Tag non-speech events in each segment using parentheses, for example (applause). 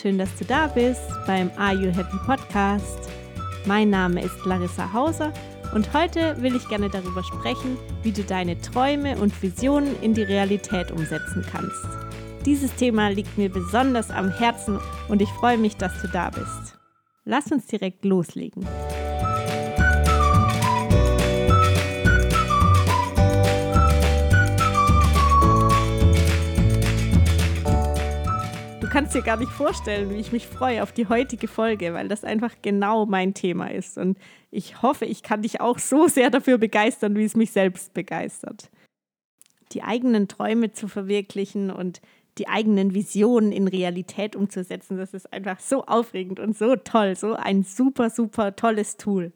schön, dass du da bist beim Are You Happy Podcast. Mein Name ist Larissa Hauser und heute will ich gerne darüber sprechen, wie du deine Träume und Visionen in die Realität umsetzen kannst. Dieses Thema liegt mir besonders am Herzen und ich freue mich, dass du da bist. Lass uns direkt loslegen. Kannst dir gar nicht vorstellen, wie ich mich freue auf die heutige Folge, weil das einfach genau mein Thema ist. Und ich hoffe, ich kann dich auch so sehr dafür begeistern, wie es mich selbst begeistert. Die eigenen Träume zu verwirklichen und die eigenen Visionen in Realität umzusetzen, das ist einfach so aufregend und so toll, so ein super, super tolles Tool.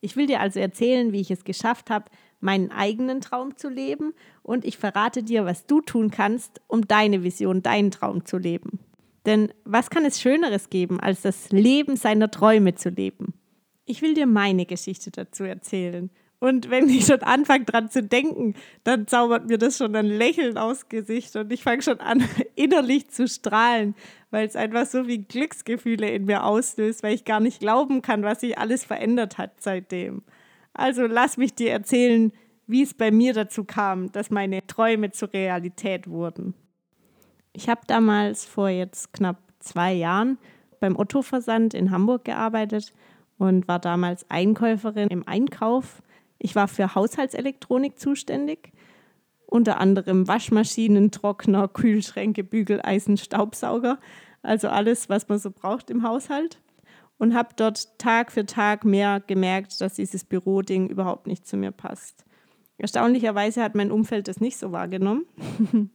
Ich will dir also erzählen, wie ich es geschafft habe, meinen eigenen Traum zu leben und ich verrate dir, was du tun kannst, um deine Vision, deinen Traum zu leben. Denn was kann es Schöneres geben, als das Leben seiner Träume zu leben? Ich will dir meine Geschichte dazu erzählen. Und wenn ich schon anfange dran zu denken, dann zaubert mir das schon ein Lächeln aufs Gesicht und ich fange schon an, (laughs) innerlich zu strahlen, weil es einfach so viel Glücksgefühle in mir auslöst, weil ich gar nicht glauben kann, was sich alles verändert hat seitdem. Also lass mich dir erzählen, wie es bei mir dazu kam, dass meine Träume zur Realität wurden. Ich habe damals vor jetzt knapp zwei Jahren beim Otto-Versand in Hamburg gearbeitet und war damals Einkäuferin im Einkauf. Ich war für Haushaltselektronik zuständig, unter anderem Waschmaschinen, Trockner, Kühlschränke, Bügeleisen, Staubsauger, also alles, was man so braucht im Haushalt und habe dort Tag für Tag mehr gemerkt, dass dieses Büroding überhaupt nicht zu mir passt. Erstaunlicherweise hat mein Umfeld das nicht so wahrgenommen. (laughs)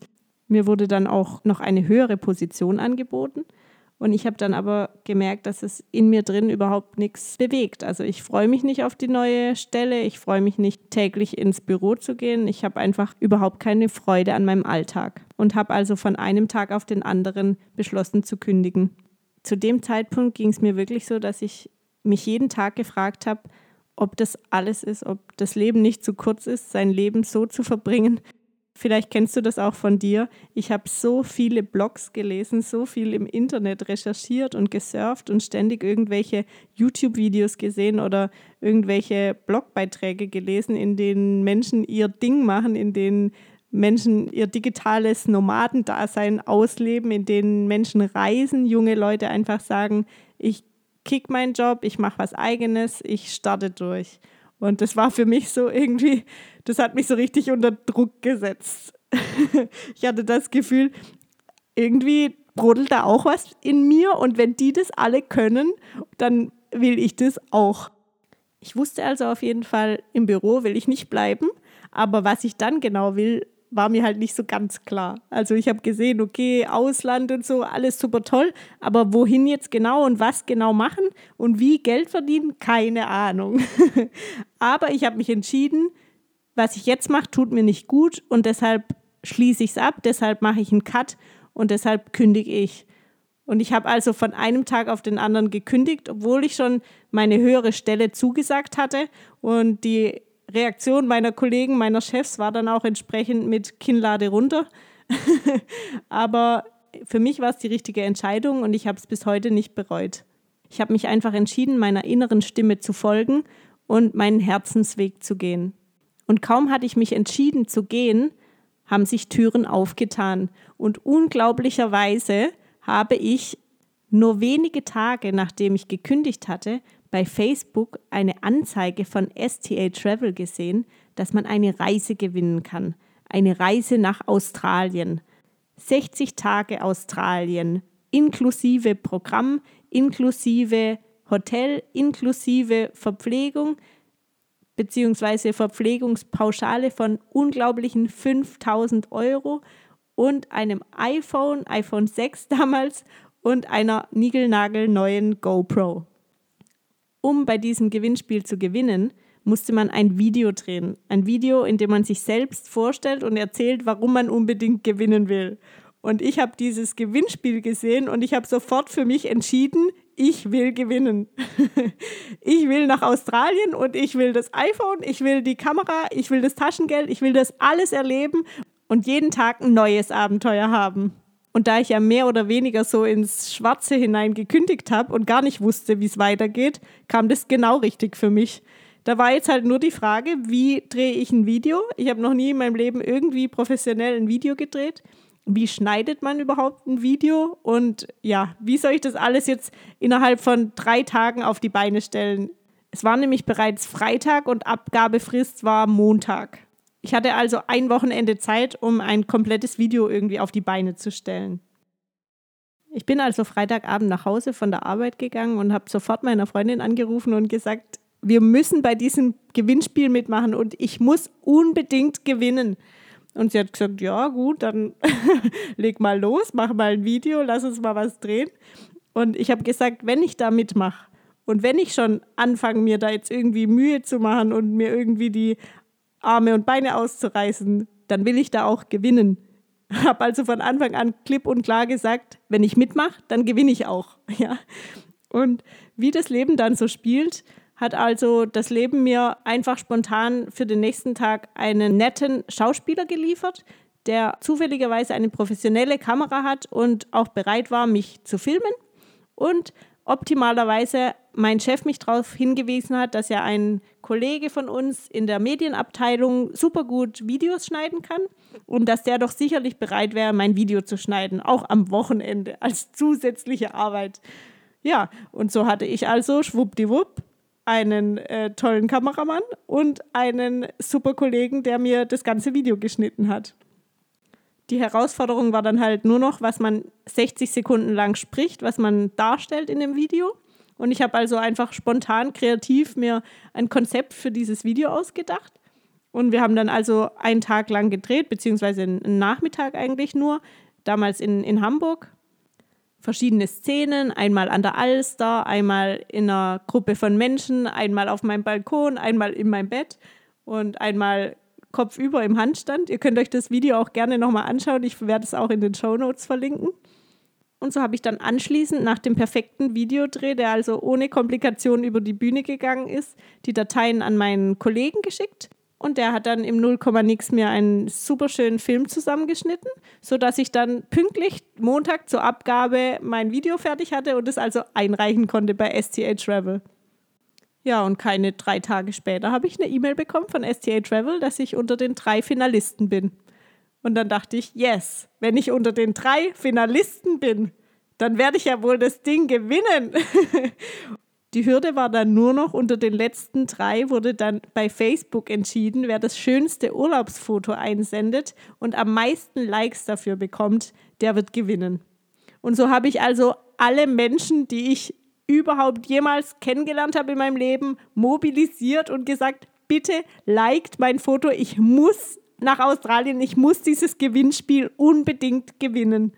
mir wurde dann auch noch eine höhere Position angeboten. Und ich habe dann aber gemerkt, dass es in mir drin überhaupt nichts bewegt. Also ich freue mich nicht auf die neue Stelle, ich freue mich nicht täglich ins Büro zu gehen. Ich habe einfach überhaupt keine Freude an meinem Alltag und habe also von einem Tag auf den anderen beschlossen zu kündigen zu dem Zeitpunkt ging es mir wirklich so, dass ich mich jeden Tag gefragt habe, ob das alles ist, ob das Leben nicht zu kurz ist, sein Leben so zu verbringen. Vielleicht kennst du das auch von dir. Ich habe so viele Blogs gelesen, so viel im Internet recherchiert und gesurft und ständig irgendwelche YouTube-Videos gesehen oder irgendwelche Blogbeiträge gelesen, in denen Menschen ihr Ding machen, in denen Menschen ihr digitales Nomadendasein ausleben, in denen Menschen reisen, junge Leute einfach sagen, ich kick meinen Job, ich mache was eigenes, ich starte durch. Und das war für mich so irgendwie, das hat mich so richtig unter Druck gesetzt. (laughs) ich hatte das Gefühl, irgendwie brodelt da auch was in mir und wenn die das alle können, dann will ich das auch. Ich wusste also auf jeden Fall, im Büro will ich nicht bleiben, aber was ich dann genau will, war mir halt nicht so ganz klar. Also ich habe gesehen, okay, Ausland und so, alles super toll, aber wohin jetzt genau und was genau machen und wie Geld verdienen, keine Ahnung. (laughs) aber ich habe mich entschieden, was ich jetzt mache, tut mir nicht gut und deshalb schließe ich es ab, deshalb mache ich einen Cut und deshalb kündige ich. Und ich habe also von einem Tag auf den anderen gekündigt, obwohl ich schon meine höhere Stelle zugesagt hatte und die Reaktion meiner Kollegen, meiner Chefs war dann auch entsprechend mit Kinnlade runter. (laughs) Aber für mich war es die richtige Entscheidung und ich habe es bis heute nicht bereut. Ich habe mich einfach entschieden, meiner inneren Stimme zu folgen und meinen Herzensweg zu gehen. Und kaum hatte ich mich entschieden zu gehen, haben sich Türen aufgetan. Und unglaublicherweise habe ich nur wenige Tage nachdem ich gekündigt hatte, bei Facebook eine Anzeige von STA Travel gesehen, dass man eine Reise gewinnen kann. Eine Reise nach Australien. 60 Tage Australien, inklusive Programm, inklusive Hotel, inklusive Verpflegung beziehungsweise Verpflegungspauschale von unglaublichen 5000 Euro und einem iPhone, iPhone 6 damals und einer niegelnagelneuen GoPro um bei diesem Gewinnspiel zu gewinnen, musste man ein Video drehen. Ein Video, in dem man sich selbst vorstellt und erzählt, warum man unbedingt gewinnen will. Und ich habe dieses Gewinnspiel gesehen und ich habe sofort für mich entschieden, ich will gewinnen. (laughs) ich will nach Australien und ich will das iPhone, ich will die Kamera, ich will das Taschengeld, ich will das alles erleben und jeden Tag ein neues Abenteuer haben. Und da ich ja mehr oder weniger so ins Schwarze hinein gekündigt habe und gar nicht wusste, wie es weitergeht, kam das genau richtig für mich. Da war jetzt halt nur die Frage, wie drehe ich ein Video? Ich habe noch nie in meinem Leben irgendwie professionell ein Video gedreht. Wie schneidet man überhaupt ein Video? Und ja, wie soll ich das alles jetzt innerhalb von drei Tagen auf die Beine stellen? Es war nämlich bereits Freitag und Abgabefrist war Montag. Ich hatte also ein Wochenende Zeit, um ein komplettes Video irgendwie auf die Beine zu stellen. Ich bin also Freitagabend nach Hause von der Arbeit gegangen und habe sofort meiner Freundin angerufen und gesagt, wir müssen bei diesem Gewinnspiel mitmachen und ich muss unbedingt gewinnen. Und sie hat gesagt, ja gut, dann (laughs) leg mal los, mach mal ein Video, lass uns mal was drehen. Und ich habe gesagt, wenn ich da mitmache und wenn ich schon anfange, mir da jetzt irgendwie Mühe zu machen und mir irgendwie die Arme und Beine auszureißen, dann will ich da auch gewinnen. (laughs) Habe also von Anfang an klipp und klar gesagt, wenn ich mitmache, dann gewinne ich auch. (laughs) Ja. Und wie das Leben dann so spielt, hat also das Leben mir einfach spontan für den nächsten Tag einen netten Schauspieler geliefert, der zufälligerweise eine professionelle Kamera hat und auch bereit war, mich zu filmen. Und optimalerweise mein Chef mich darauf hingewiesen hat, dass ja ein Kollege von uns in der Medienabteilung super gut Videos schneiden kann und dass der doch sicherlich bereit wäre, mein Video zu schneiden, auch am Wochenende als zusätzliche Arbeit. Ja, und so hatte ich also schwuppdiwupp einen äh, tollen Kameramann und einen super Kollegen, der mir das ganze Video geschnitten hat. Die Herausforderung war dann halt nur noch, was man 60 Sekunden lang spricht, was man darstellt in dem Video. Und ich habe also einfach spontan kreativ mir ein Konzept für dieses Video ausgedacht. Und wir haben dann also einen Tag lang gedreht, beziehungsweise einen Nachmittag eigentlich nur, damals in, in Hamburg verschiedene Szenen, einmal an der Alster, einmal in einer Gruppe von Menschen, einmal auf meinem Balkon, einmal in meinem Bett und einmal kopfüber im Handstand. Ihr könnt euch das Video auch gerne nochmal anschauen. Ich werde es auch in den Show Notes verlinken. Und so habe ich dann anschließend nach dem perfekten Videodreh, der also ohne Komplikationen über die Bühne gegangen ist, die Dateien an meinen Kollegen geschickt und der hat dann im 0, nix mir einen super schönen Film zusammengeschnitten, sodass ich dann pünktlich Montag zur Abgabe mein Video fertig hatte und es also einreichen konnte bei STA Travel. Ja, und keine drei Tage später habe ich eine E-Mail bekommen von STA Travel, dass ich unter den drei Finalisten bin. Und dann dachte ich, yes, wenn ich unter den drei Finalisten bin, dann werde ich ja wohl das Ding gewinnen. (laughs) Die Hürde war dann nur noch, unter den letzten drei wurde dann bei Facebook entschieden, wer das schönste Urlaubsfoto einsendet und am meisten Likes dafür bekommt, der wird gewinnen. Und so habe ich also alle Menschen, die ich überhaupt jemals kennengelernt habe in meinem Leben, mobilisiert und gesagt, bitte liked mein Foto, ich muss nach Australien, ich muss dieses Gewinnspiel unbedingt gewinnen.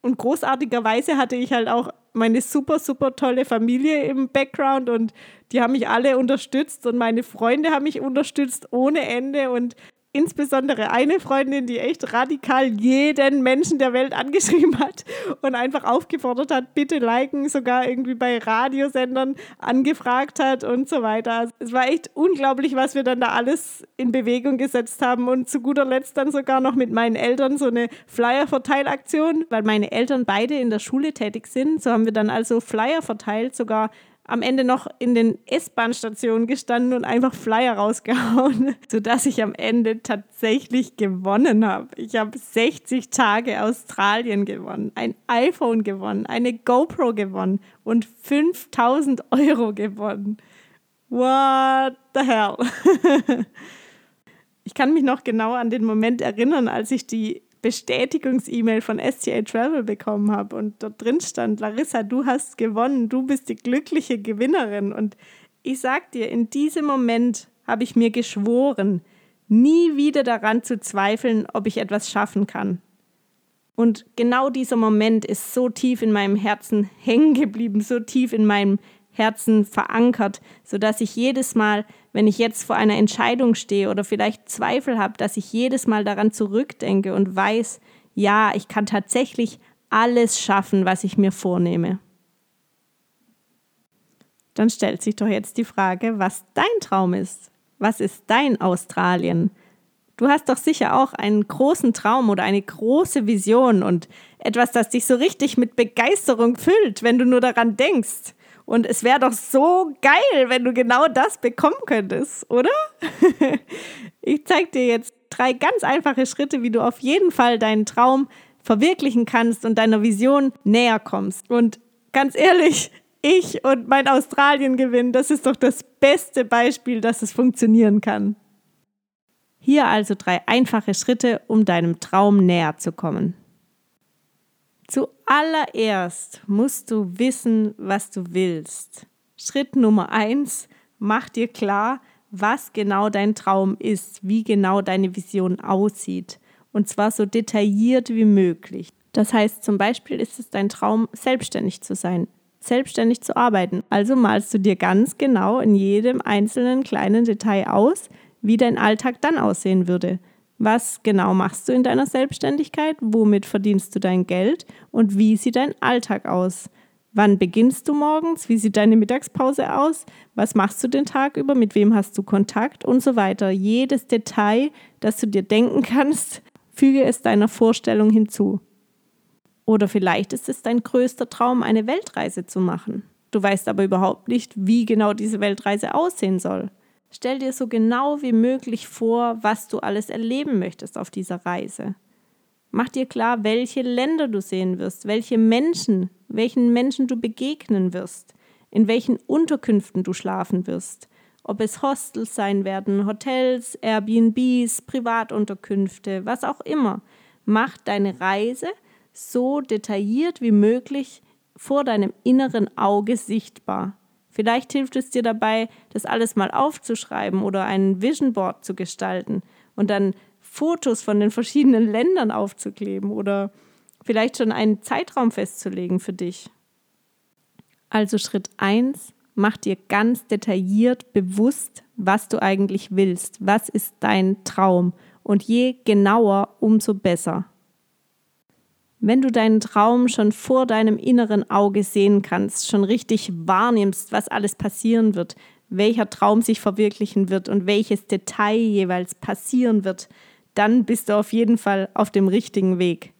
Und großartigerweise hatte ich halt auch meine super, super tolle Familie im Background und die haben mich alle unterstützt und meine Freunde haben mich unterstützt ohne Ende und insbesondere eine Freundin, die echt radikal jeden Menschen der Welt angeschrieben hat und einfach aufgefordert hat, bitte liken, sogar irgendwie bei Radiosendern angefragt hat und so weiter. Also es war echt unglaublich, was wir dann da alles in Bewegung gesetzt haben und zu guter Letzt dann sogar noch mit meinen Eltern so eine Flyer-Verteilaktion, weil meine Eltern beide in der Schule tätig sind. So haben wir dann also Flyer verteilt, sogar am Ende noch in den S-Bahn-Stationen gestanden und einfach Flyer rausgehauen, (laughs) sodass ich am Ende tatsächlich gewonnen habe. Ich habe 60 Tage Australien gewonnen, ein iPhone gewonnen, eine GoPro gewonnen und 5000 Euro gewonnen. What the hell? (laughs) ich kann mich noch genau an den Moment erinnern, als ich die Bestätigungs-E-Mail von STA Travel bekommen habe und dort drin stand, Larissa, du hast gewonnen, du bist die glückliche Gewinnerin. Und ich sag dir, in diesem Moment habe ich mir geschworen, nie wieder daran zu zweifeln, ob ich etwas schaffen kann. Und genau dieser Moment ist so tief in meinem Herzen hängen geblieben, so tief in meinem Herzen verankert, sodass ich jedes Mal, wenn ich jetzt vor einer Entscheidung stehe oder vielleicht Zweifel habe, dass ich jedes Mal daran zurückdenke und weiß, ja, ich kann tatsächlich alles schaffen, was ich mir vornehme. Dann stellt sich doch jetzt die Frage, was dein Traum ist. Was ist dein Australien? Du hast doch sicher auch einen großen Traum oder eine große Vision und etwas, das dich so richtig mit Begeisterung füllt, wenn du nur daran denkst. Und es wäre doch so geil, wenn du genau das bekommen könntest, oder? (laughs) ich zeige dir jetzt drei ganz einfache Schritte, wie du auf jeden Fall deinen Traum verwirklichen kannst und deiner Vision näher kommst. Und ganz ehrlich, ich und mein Australien-Gewinn, das ist doch das beste Beispiel, dass es funktionieren kann. Hier also drei einfache Schritte, um deinem Traum näher zu kommen. Zuallererst musst du wissen, was du willst. Schritt Nummer eins, mach dir klar, was genau dein Traum ist, wie genau deine Vision aussieht. Und zwar so detailliert wie möglich. Das heißt, zum Beispiel ist es dein Traum, selbstständig zu sein, selbstständig zu arbeiten. Also malst du dir ganz genau in jedem einzelnen kleinen Detail aus, wie dein Alltag dann aussehen würde. Was genau machst du in deiner Selbstständigkeit? Womit verdienst du dein Geld? Und wie sieht dein Alltag aus? Wann beginnst du morgens? Wie sieht deine Mittagspause aus? Was machst du den Tag über? Mit wem hast du Kontakt? Und so weiter. Jedes Detail, das du dir denken kannst, füge es deiner Vorstellung hinzu. Oder vielleicht ist es dein größter Traum, eine Weltreise zu machen. Du weißt aber überhaupt nicht, wie genau diese Weltreise aussehen soll. Stell dir so genau wie möglich vor, was du alles erleben möchtest auf dieser Reise. Mach dir klar, welche Länder du sehen wirst, welche Menschen, welchen Menschen du begegnen wirst, in welchen Unterkünften du schlafen wirst, ob es Hostels sein werden, Hotels, Airbnbs, Privatunterkünfte, was auch immer. Mach deine Reise so detailliert wie möglich vor deinem inneren Auge sichtbar. Vielleicht hilft es dir dabei, das alles mal aufzuschreiben oder ein Vision Board zu gestalten und dann Fotos von den verschiedenen Ländern aufzukleben oder vielleicht schon einen Zeitraum festzulegen für dich. Also Schritt 1, mach dir ganz detailliert bewusst, was du eigentlich willst, was ist dein Traum und je genauer, umso besser. Wenn du deinen Traum schon vor deinem inneren Auge sehen kannst, schon richtig wahrnimmst, was alles passieren wird, welcher Traum sich verwirklichen wird und welches Detail jeweils passieren wird, dann bist du auf jeden Fall auf dem richtigen Weg.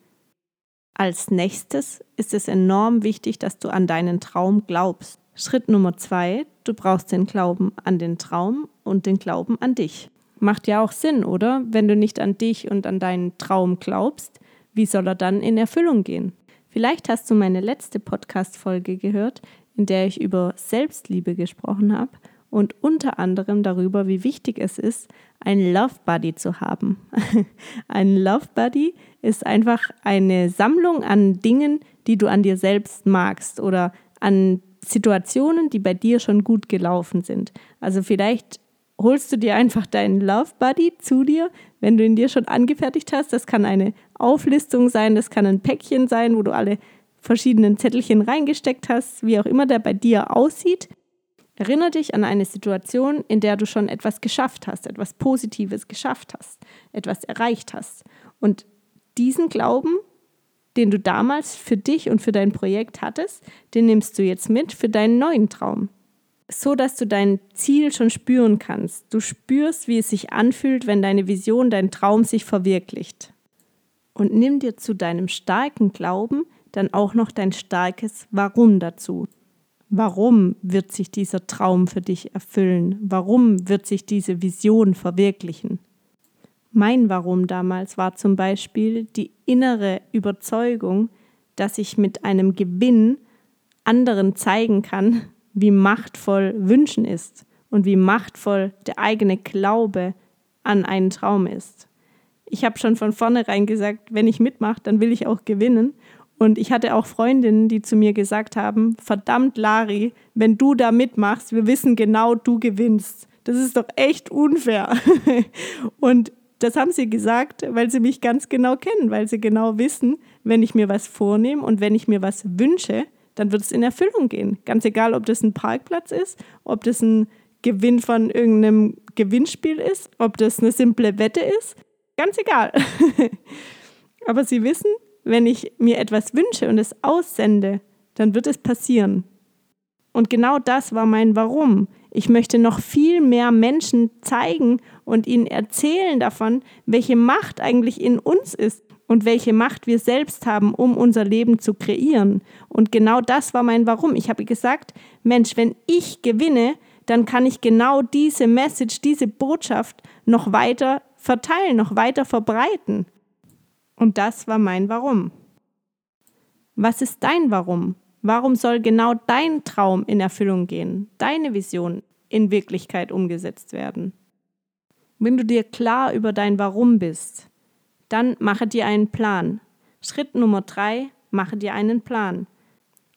Als nächstes ist es enorm wichtig, dass du an deinen Traum glaubst. Schritt Nummer zwei, du brauchst den Glauben an den Traum und den Glauben an dich. Macht ja auch Sinn, oder? Wenn du nicht an dich und an deinen Traum glaubst, wie soll er dann in Erfüllung gehen? Vielleicht hast du meine letzte Podcast-Folge gehört, in der ich über Selbstliebe gesprochen habe und unter anderem darüber, wie wichtig es ist, einen Love Buddy zu haben. (laughs) ein Love Buddy ist einfach eine Sammlung an Dingen, die du an dir selbst magst oder an Situationen, die bei dir schon gut gelaufen sind. Also vielleicht holst du dir einfach deinen Love Buddy zu dir, wenn du ihn dir schon angefertigt hast. Das kann eine Auflistung sein, das kann ein Päckchen sein, wo du alle verschiedenen Zettelchen reingesteckt hast, wie auch immer der bei dir aussieht. Erinnere dich an eine Situation, in der du schon etwas geschafft hast, etwas Positives geschafft hast, etwas erreicht hast. Und diesen Glauben, den du damals für dich und für dein Projekt hattest, den nimmst du jetzt mit für deinen neuen Traum so dass du dein Ziel schon spüren kannst. Du spürst, wie es sich anfühlt, wenn deine Vision, dein Traum sich verwirklicht. Und nimm dir zu deinem starken Glauben dann auch noch dein starkes Warum dazu. Warum wird sich dieser Traum für dich erfüllen? Warum wird sich diese Vision verwirklichen? Mein Warum damals war zum Beispiel die innere Überzeugung, dass ich mit einem Gewinn anderen zeigen kann, wie machtvoll Wünschen ist und wie machtvoll der eigene Glaube an einen Traum ist. Ich habe schon von vornherein gesagt, wenn ich mitmache, dann will ich auch gewinnen. Und ich hatte auch Freundinnen, die zu mir gesagt haben, verdammt Lari, wenn du da mitmachst, wir wissen genau, du gewinnst. Das ist doch echt unfair. (laughs) und das haben sie gesagt, weil sie mich ganz genau kennen, weil sie genau wissen, wenn ich mir was vornehme und wenn ich mir was wünsche, dann wird es in Erfüllung gehen. Ganz egal, ob das ein Parkplatz ist, ob das ein Gewinn von irgendeinem Gewinnspiel ist, ob das eine simple Wette ist. Ganz egal. (laughs) Aber sie wissen, wenn ich mir etwas wünsche und es aussende, dann wird es passieren. Und genau das war mein Warum. Ich möchte noch viel mehr Menschen zeigen und ihnen erzählen davon, welche Macht eigentlich in uns ist und welche Macht wir selbst haben, um unser Leben zu kreieren. Und genau das war mein Warum. Ich habe gesagt, Mensch, wenn ich gewinne, dann kann ich genau diese Message, diese Botschaft noch weiter verteilen, noch weiter verbreiten. Und das war mein Warum. Was ist dein Warum? Warum soll genau dein Traum in Erfüllung gehen, deine Vision in Wirklichkeit umgesetzt werden? Wenn du dir klar über dein Warum bist, dann mache dir einen Plan. Schritt Nummer drei, mache dir einen Plan.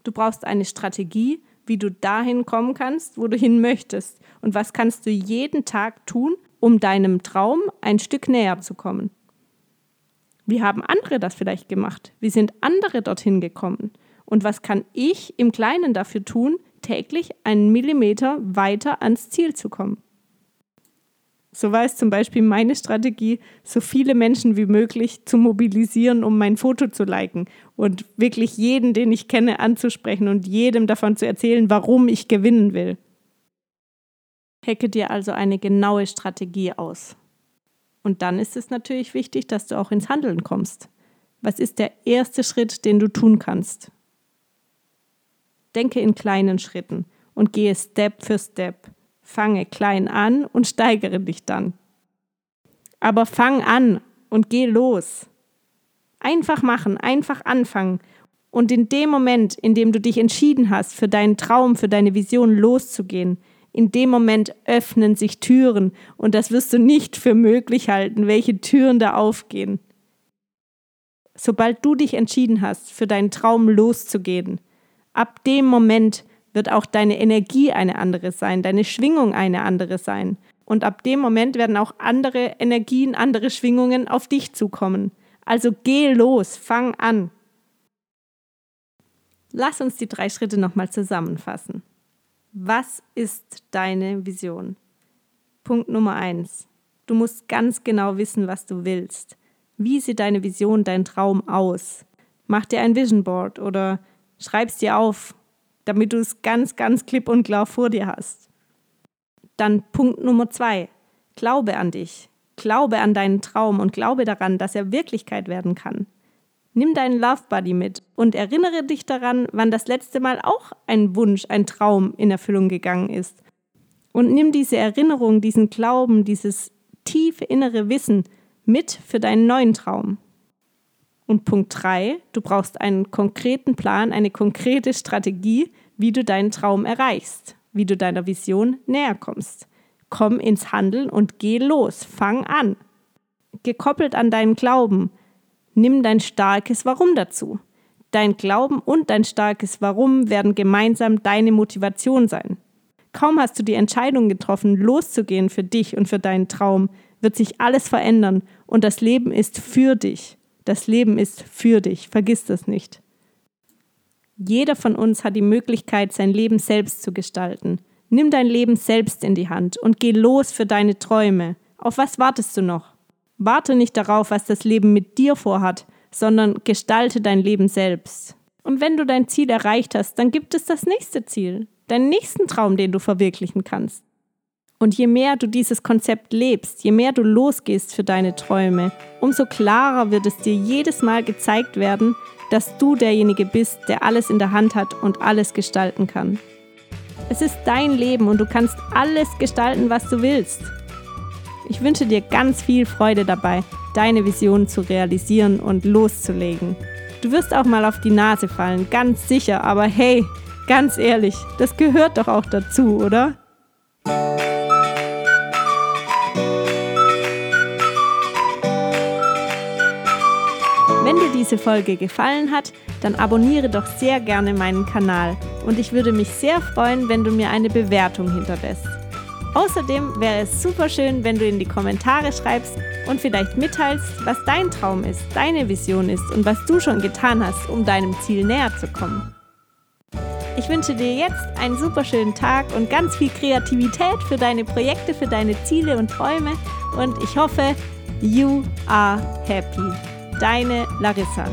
Du brauchst eine Strategie, wie du dahin kommen kannst, wo du hin möchtest. Und was kannst du jeden Tag tun, um deinem Traum ein Stück näher zu kommen? Wie haben andere das vielleicht gemacht? Wie sind andere dorthin gekommen? Und was kann ich im Kleinen dafür tun, täglich einen Millimeter weiter ans Ziel zu kommen? So war es zum Beispiel meine Strategie, so viele Menschen wie möglich zu mobilisieren, um mein Foto zu liken und wirklich jeden, den ich kenne, anzusprechen und jedem davon zu erzählen, warum ich gewinnen will. Hecke dir also eine genaue Strategie aus. Und dann ist es natürlich wichtig, dass du auch ins Handeln kommst. Was ist der erste Schritt, den du tun kannst? Denke in kleinen Schritten und gehe Step für Step. Fange klein an und steigere dich dann. Aber fang an und geh los. Einfach machen, einfach anfangen. Und in dem Moment, in dem du dich entschieden hast, für deinen Traum, für deine Vision loszugehen, in dem Moment öffnen sich Türen und das wirst du nicht für möglich halten, welche Türen da aufgehen. Sobald du dich entschieden hast, für deinen Traum loszugehen, ab dem Moment wird auch deine Energie eine andere sein, deine Schwingung eine andere sein. Und ab dem Moment werden auch andere Energien, andere Schwingungen auf dich zukommen. Also geh los, fang an. Lass uns die drei Schritte nochmal zusammenfassen. Was ist deine Vision? Punkt Nummer eins. Du musst ganz genau wissen, was du willst. Wie sieht deine Vision, dein Traum aus? Mach dir ein Vision Board oder Schreib's dir auf, damit du es ganz, ganz klipp und klar vor dir hast. Dann Punkt Nummer zwei. Glaube an dich. Glaube an deinen Traum und glaube daran, dass er Wirklichkeit werden kann. Nimm deinen Love Buddy mit und erinnere dich daran, wann das letzte Mal auch ein Wunsch, ein Traum in Erfüllung gegangen ist. Und nimm diese Erinnerung, diesen Glauben, dieses tiefe innere Wissen mit für deinen neuen Traum. Und Punkt drei, du brauchst einen konkreten Plan, eine konkrete Strategie, wie du deinen Traum erreichst, wie du deiner Vision näher kommst. Komm ins Handeln und geh los, fang an. Gekoppelt an deinen Glauben, nimm dein starkes Warum dazu. Dein Glauben und dein starkes Warum werden gemeinsam deine Motivation sein. Kaum hast du die Entscheidung getroffen, loszugehen für dich und für deinen Traum, wird sich alles verändern und das Leben ist für dich. Das Leben ist für dich, vergiss das nicht. Jeder von uns hat die Möglichkeit, sein Leben selbst zu gestalten. Nimm dein Leben selbst in die Hand und geh los für deine Träume. Auf was wartest du noch? Warte nicht darauf, was das Leben mit dir vorhat, sondern gestalte dein Leben selbst. Und wenn du dein Ziel erreicht hast, dann gibt es das nächste Ziel, deinen nächsten Traum, den du verwirklichen kannst. Und je mehr du dieses Konzept lebst, je mehr du losgehst für deine Träume, umso klarer wird es dir jedes Mal gezeigt werden, dass du derjenige bist, der alles in der Hand hat und alles gestalten kann. Es ist dein Leben und du kannst alles gestalten, was du willst. Ich wünsche dir ganz viel Freude dabei, deine Vision zu realisieren und loszulegen. Du wirst auch mal auf die Nase fallen, ganz sicher, aber hey, ganz ehrlich, das gehört doch auch dazu, oder? Diese Folge gefallen hat, dann abonniere doch sehr gerne meinen Kanal und ich würde mich sehr freuen, wenn du mir eine Bewertung hinterlässt. Außerdem wäre es super schön, wenn du in die Kommentare schreibst und vielleicht mitteilst, was dein Traum ist, deine Vision ist und was du schon getan hast, um deinem Ziel näher zu kommen. Ich wünsche dir jetzt einen super schönen Tag und ganz viel Kreativität für deine Projekte, für deine Ziele und Träume und ich hoffe, you are happy. Deine Larissa.